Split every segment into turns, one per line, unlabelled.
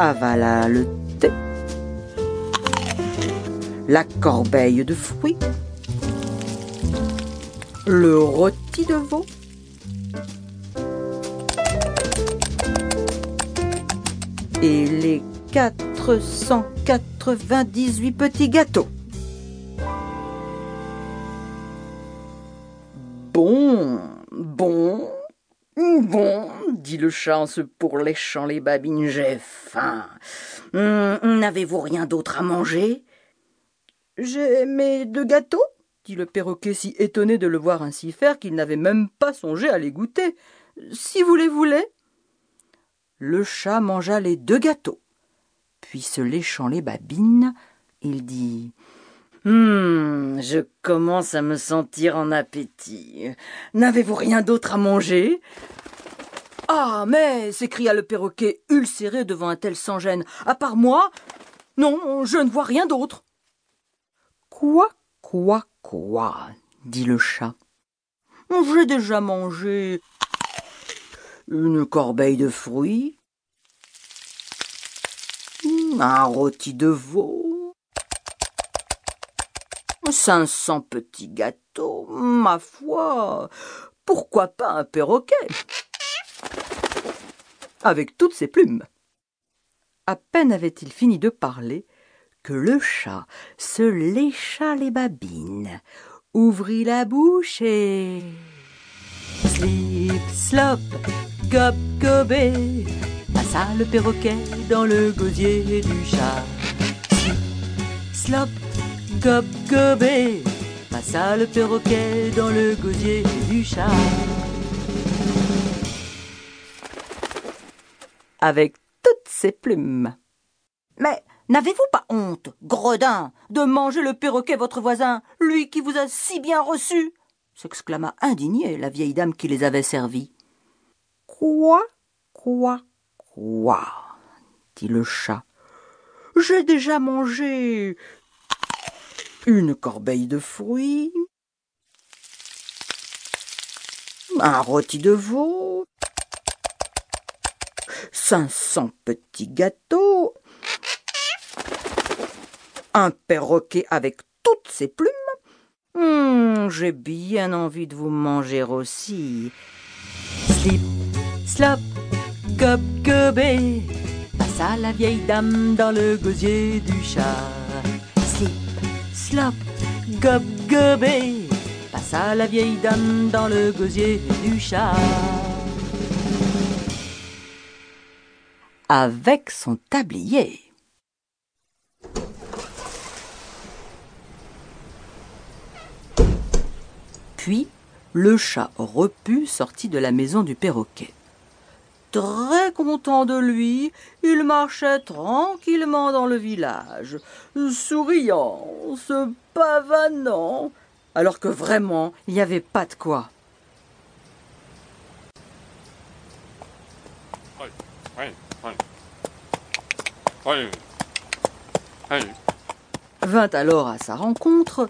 avala le thé, la corbeille de fruits, le rôti de veau, et les 498 petits gâteaux. Bon, bon, bon, dit le chat en se pourléchant les babines, j'ai faim. Hum, n'avez-vous rien d'autre à manger? J'ai mes deux gâteaux, dit le perroquet si étonné de le voir ainsi faire qu'il n'avait même pas songé à les goûter. Si vous les voulez. Le chat mangea les deux gâteaux. Puis se léchant les babines, il dit Hum, je commence à me sentir en appétit. N'avez-vous rien d'autre à manger? Ah, mais s'écria le perroquet, ulcéré devant un tel sans-gêne. À part moi Non, je ne vois rien d'autre. Quoi, quoi, quoi dit le chat. J'ai déjà mangé une corbeille de fruits, un rôti de veau, cinq cents petits gâteaux, ma foi, pourquoi pas un perroquet? Avec toutes ses plumes. À peine avait-il fini de parler que le chat se lécha les babines, ouvrit la bouche et slip slop Gob gobé, passa le perroquet dans le gosier du chat. Slop, gob gobé, passa le perroquet dans le gosier du chat. Avec toutes ses plumes. Mais n'avez-vous pas honte, gredin, de manger le perroquet votre voisin, lui qui vous a si bien reçu? s'exclama indignée la vieille dame qui les avait servis. Quoi Quoi Quoi dit le chat. J'ai déjà mangé une corbeille de fruits, un rôti de veau, cinq cents petits gâteaux, un perroquet avec toutes ses plumes. Hum, j'ai bien envie de vous manger aussi. Slip Slop, gob gobé, passa la vieille dame dans le gosier du chat. Slip, slop, gob gobé, passa la vieille dame dans le gosier du chat. Avec son tablier. Puis, le chat repu sortit de la maison du perroquet très content de lui, il marchait tranquillement dans le village, souriant, se pavanant, alors que vraiment il n'y avait pas de quoi. Vint alors à sa rencontre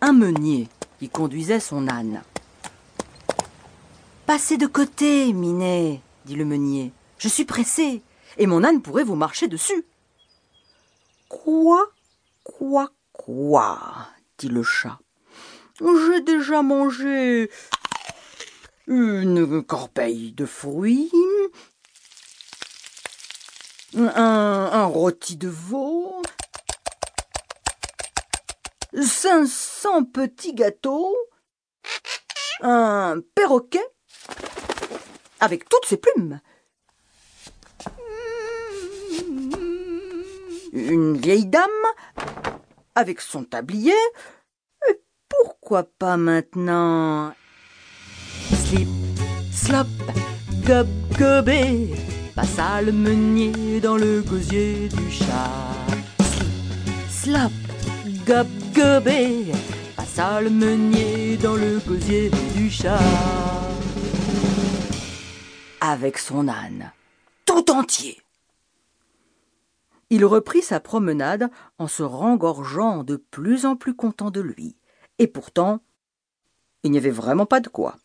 un meunier qui conduisait son âne. Passez de côté, Minet, dit le meunier. Je suis pressé, et mon âne pourrait vous marcher dessus. Quoi Quoi Quoi dit le chat. J'ai déjà mangé une corbeille de fruits, un, rôti de veau, cinq cents petits gâteaux, un perroquet, avec toutes ses plumes. Une vieille dame. Avec son tablier. Et pourquoi pas maintenant? Slip, slop, gob, gobé, passa le meunier dans le gosier du chat. Slop, gob, gobé, passa le meunier dans le gosier du chat avec son âne, tout entier. Il reprit sa promenade en se rengorgeant de plus en plus content de lui. Et pourtant, il n'y avait vraiment pas de quoi.